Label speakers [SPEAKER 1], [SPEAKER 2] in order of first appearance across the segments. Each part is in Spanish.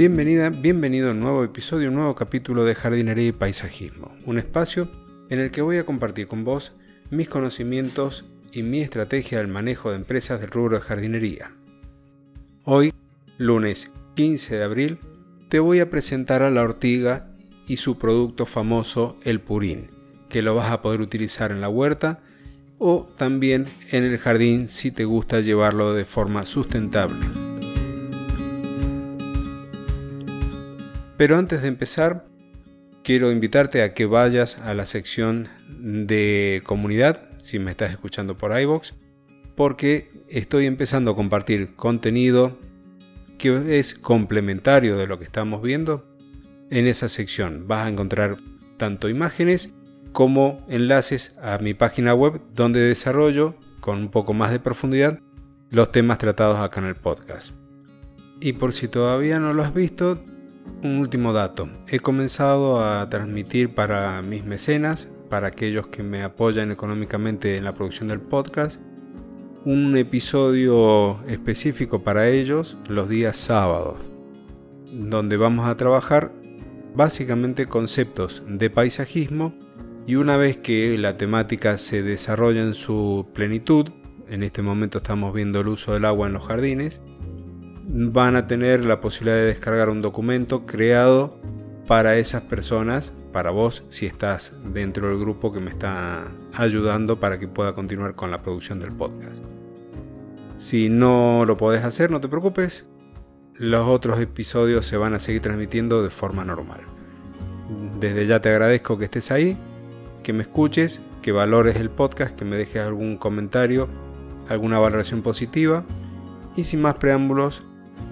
[SPEAKER 1] Bienvenida, bienvenido a un nuevo episodio, un nuevo capítulo de Jardinería y Paisajismo, un espacio en el que voy a compartir con vos mis conocimientos y mi estrategia del manejo de empresas del rubro de jardinería. Hoy, lunes 15 de abril, te voy a presentar a la ortiga y su producto famoso, el purín, que lo vas a poder utilizar en la huerta o también en el jardín si te gusta llevarlo de forma sustentable. Pero antes de empezar, quiero invitarte a que vayas a la sección de comunidad, si me estás escuchando por iBox, porque estoy empezando a compartir contenido que es complementario de lo que estamos viendo. En esa sección vas a encontrar tanto imágenes como enlaces a mi página web donde desarrollo con un poco más de profundidad los temas tratados acá en el podcast. Y por si todavía no lo has visto, un último dato. He comenzado a transmitir para mis mecenas, para aquellos que me apoyan económicamente en la producción del podcast, un episodio específico para ellos los días sábados, donde vamos a trabajar básicamente conceptos de paisajismo y una vez que la temática se desarrolla en su plenitud, en este momento estamos viendo el uso del agua en los jardines, van a tener la posibilidad de descargar un documento creado para esas personas, para vos si estás dentro del grupo que me está ayudando para que pueda continuar con la producción del podcast. Si no lo podés hacer, no te preocupes, los otros episodios se van a seguir transmitiendo de forma normal. Desde ya te agradezco que estés ahí, que me escuches, que valores el podcast, que me dejes algún comentario, alguna valoración positiva. Y sin más preámbulos,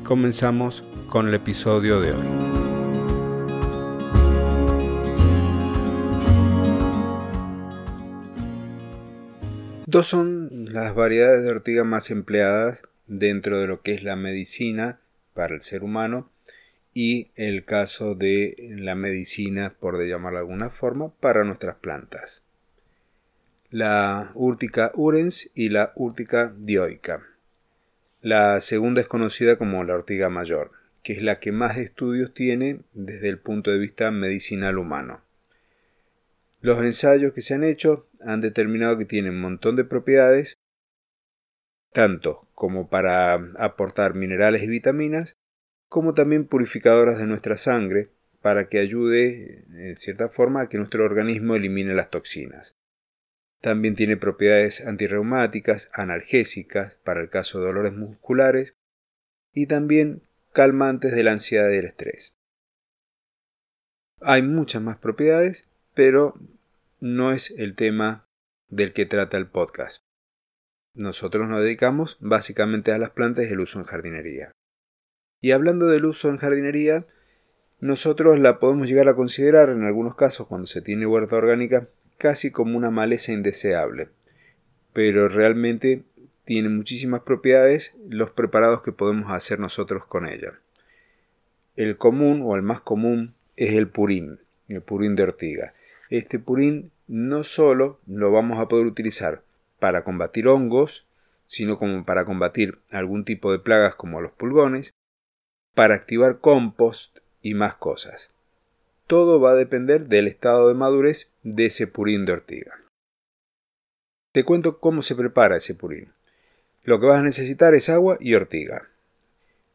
[SPEAKER 1] comenzamos con el episodio de hoy. Dos son las variedades de ortiga más empleadas dentro de lo que es la medicina para el ser humano y el caso de la medicina, por de llamarlo de alguna forma, para nuestras plantas. La Urtica urens y la Urtica dioica. La segunda es conocida como la ortiga mayor, que es la que más estudios tiene desde el punto de vista medicinal humano. Los ensayos que se han hecho han determinado que tiene un montón de propiedades, tanto como para aportar minerales y vitaminas, como también purificadoras de nuestra sangre, para que ayude, en cierta forma, a que nuestro organismo elimine las toxinas. También tiene propiedades antirreumáticas, analgésicas para el caso de dolores musculares y también calmantes de la ansiedad y el estrés. Hay muchas más propiedades, pero no es el tema del que trata el podcast. Nosotros nos dedicamos básicamente a las plantas y el uso en jardinería. Y hablando del uso en jardinería, nosotros la podemos llegar a considerar en algunos casos cuando se tiene huerta orgánica casi como una maleza indeseable, pero realmente tiene muchísimas propiedades los preparados que podemos hacer nosotros con ella. El común o el más común es el purín, el purín de ortiga. Este purín no solo lo vamos a poder utilizar para combatir hongos, sino como para combatir algún tipo de plagas como los pulgones, para activar compost y más cosas. Todo va a depender del estado de madurez de ese purín de ortiga. Te cuento cómo se prepara ese purín. Lo que vas a necesitar es agua y ortiga.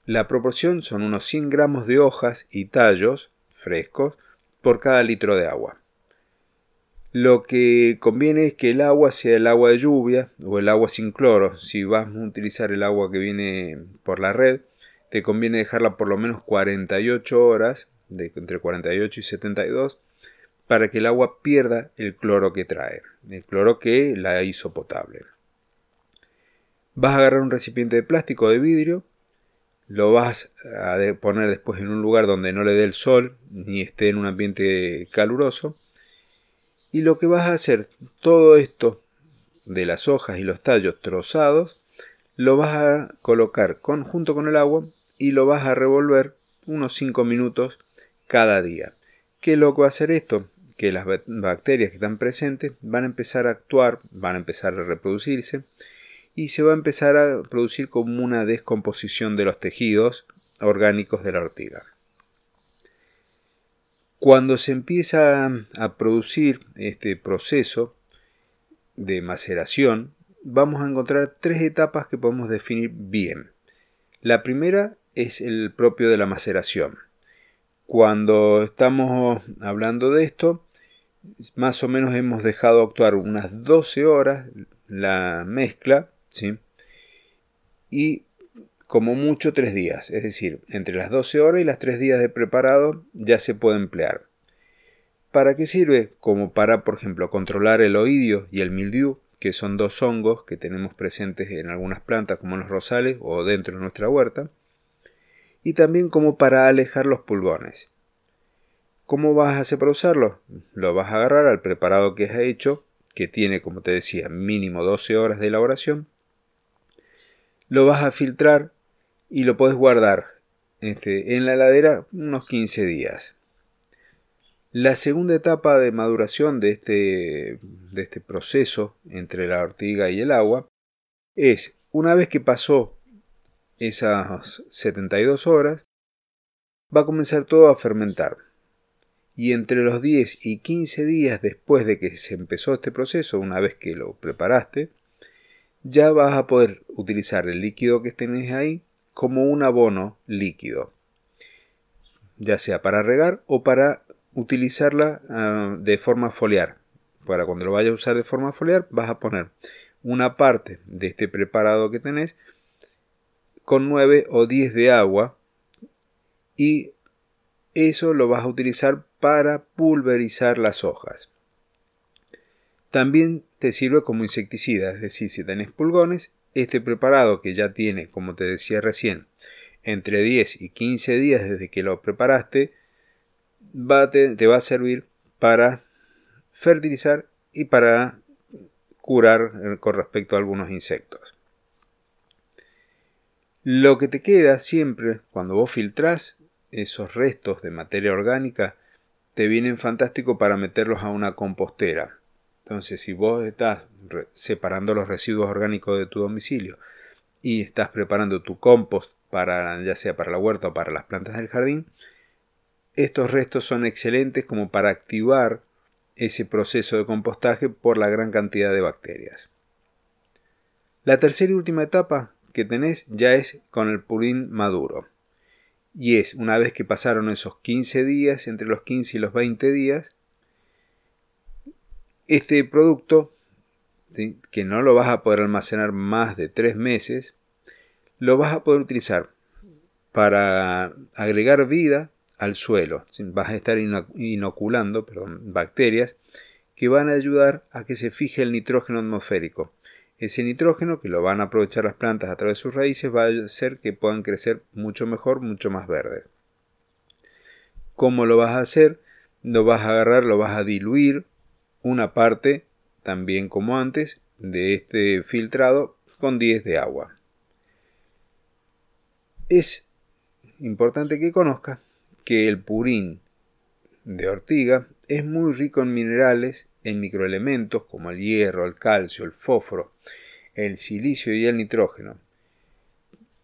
[SPEAKER 1] La proporción son unos 100 gramos de hojas y tallos frescos por cada litro de agua. Lo que conviene es que el agua sea el agua de lluvia o el agua sin cloro. Si vas a utilizar el agua que viene por la red, te conviene dejarla por lo menos 48 horas, de entre 48 y 72, para que el agua pierda el cloro que trae, el cloro que la hizo potable. Vas a agarrar un recipiente de plástico o de vidrio, lo vas a poner después en un lugar donde no le dé el sol ni esté en un ambiente caluroso. Y lo que vas a hacer, todo esto de las hojas y los tallos trozados, lo vas a colocar junto con el agua y lo vas a revolver unos 5 minutos cada día. ¿Qué lo que va a hacer esto? Que las bacterias que están presentes van a empezar a actuar, van a empezar a reproducirse y se va a empezar a producir como una descomposición de los tejidos orgánicos de la ortiga. Cuando se empieza a producir este proceso de maceración, vamos a encontrar tres etapas que podemos definir bien. La primera es el propio de la maceración. Cuando estamos hablando de esto, más o menos hemos dejado actuar unas 12 horas la mezcla, ¿sí? Y como mucho tres días, es decir, entre las 12 horas y las 3 días de preparado ya se puede emplear. ¿Para qué sirve? Como para, por ejemplo, controlar el oidio y el mildiu, que son dos hongos que tenemos presentes en algunas plantas como en los rosales o dentro de nuestra huerta, y también como para alejar los pulgones. ¿Cómo vas a hacer para usarlo? Lo vas a agarrar al preparado que has hecho, que tiene, como te decía, mínimo 12 horas de elaboración. Lo vas a filtrar y lo puedes guardar este, en la heladera unos 15 días. La segunda etapa de maduración de este, de este proceso entre la ortiga y el agua es, una vez que pasó esas 72 horas, va a comenzar todo a fermentar y entre los 10 y 15 días después de que se empezó este proceso, una vez que lo preparaste, ya vas a poder utilizar el líquido que tenés ahí como un abono líquido, ya sea para regar o para utilizarla ah, de forma foliar. Para cuando lo vayas a usar de forma foliar, vas a poner una parte de este preparado que tenés con 9 o 10 de agua y eso lo vas a utilizar para pulverizar las hojas. También te sirve como insecticida, es decir, si tenés pulgones, este preparado que ya tiene, como te decía recién, entre 10 y 15 días desde que lo preparaste, te, va a servir para fertilizar y para curar eh, con respecto a algunos insectos. Lo que te queda siempre cuando vos filtrás esos restos de materia orgánica te vienen fantástico para meterlos a una compostera. Entonces, si vos estás separando los residuos orgánicos de tu domicilio y estás preparando tu compost para ya sea para la huerta o para las plantas del jardín, estos restos son excelentes como para activar ese proceso de compostaje por la gran cantidad de bacterias. La tercera y última etapa que tenés ya es con el purín maduro y es una vez que pasaron esos 15 días, entre los 15 y los 20 días, este producto, que no lo vas a poder almacenar más de 3 meses, lo vas a poder utilizar para agregar vida al suelo. Vas a estar inoculando bacterias que van a ayudar a que se fije el nitrógeno atmosférico ese nitrógeno que lo van a aprovechar las plantas a través de sus raíces va a hacer que puedan crecer mucho mejor, mucho más verde. ¿Cómo lo vas a hacer? Lo vas a agarrar, lo vas a diluir una parte, también como antes, de este filtrado con 10 de agua. Es importante que conozca que el purín de ortiga es muy rico en minerales en microelementos como el hierro, el calcio, el fósforo, el silicio y el nitrógeno,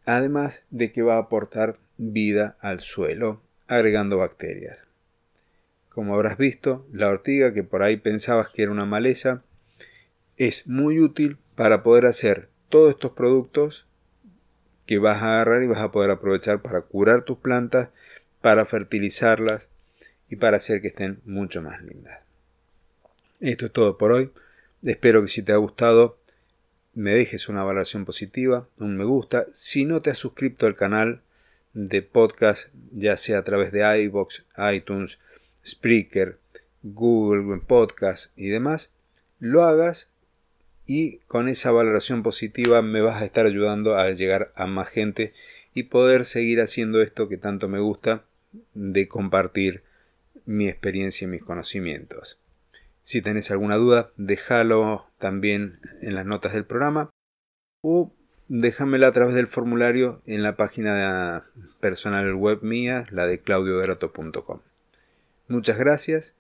[SPEAKER 1] además de que va a aportar vida al suelo, agregando bacterias. Como habrás visto, la ortiga, que por ahí pensabas que era una maleza, es muy útil para poder hacer todos estos productos que vas a agarrar y vas a poder aprovechar para curar tus plantas, para fertilizarlas y para hacer que estén mucho más lindas. Esto es todo por hoy. Espero que si te ha gustado me dejes una valoración positiva, un me gusta. Si no te has suscrito al canal de podcast, ya sea a través de iBox, iTunes, Spreaker, Google Podcast y demás, lo hagas y con esa valoración positiva me vas a estar ayudando a llegar a más gente y poder seguir haciendo esto que tanto me gusta de compartir mi experiencia y mis conocimientos. Si tenés alguna duda, déjalo también en las notas del programa o déjamela a través del formulario en la página personal web mía, la de claudioderato.com. Muchas gracias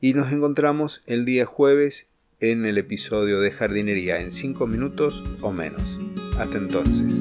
[SPEAKER 1] y nos encontramos el día jueves en el episodio de jardinería en 5 minutos o menos. Hasta entonces.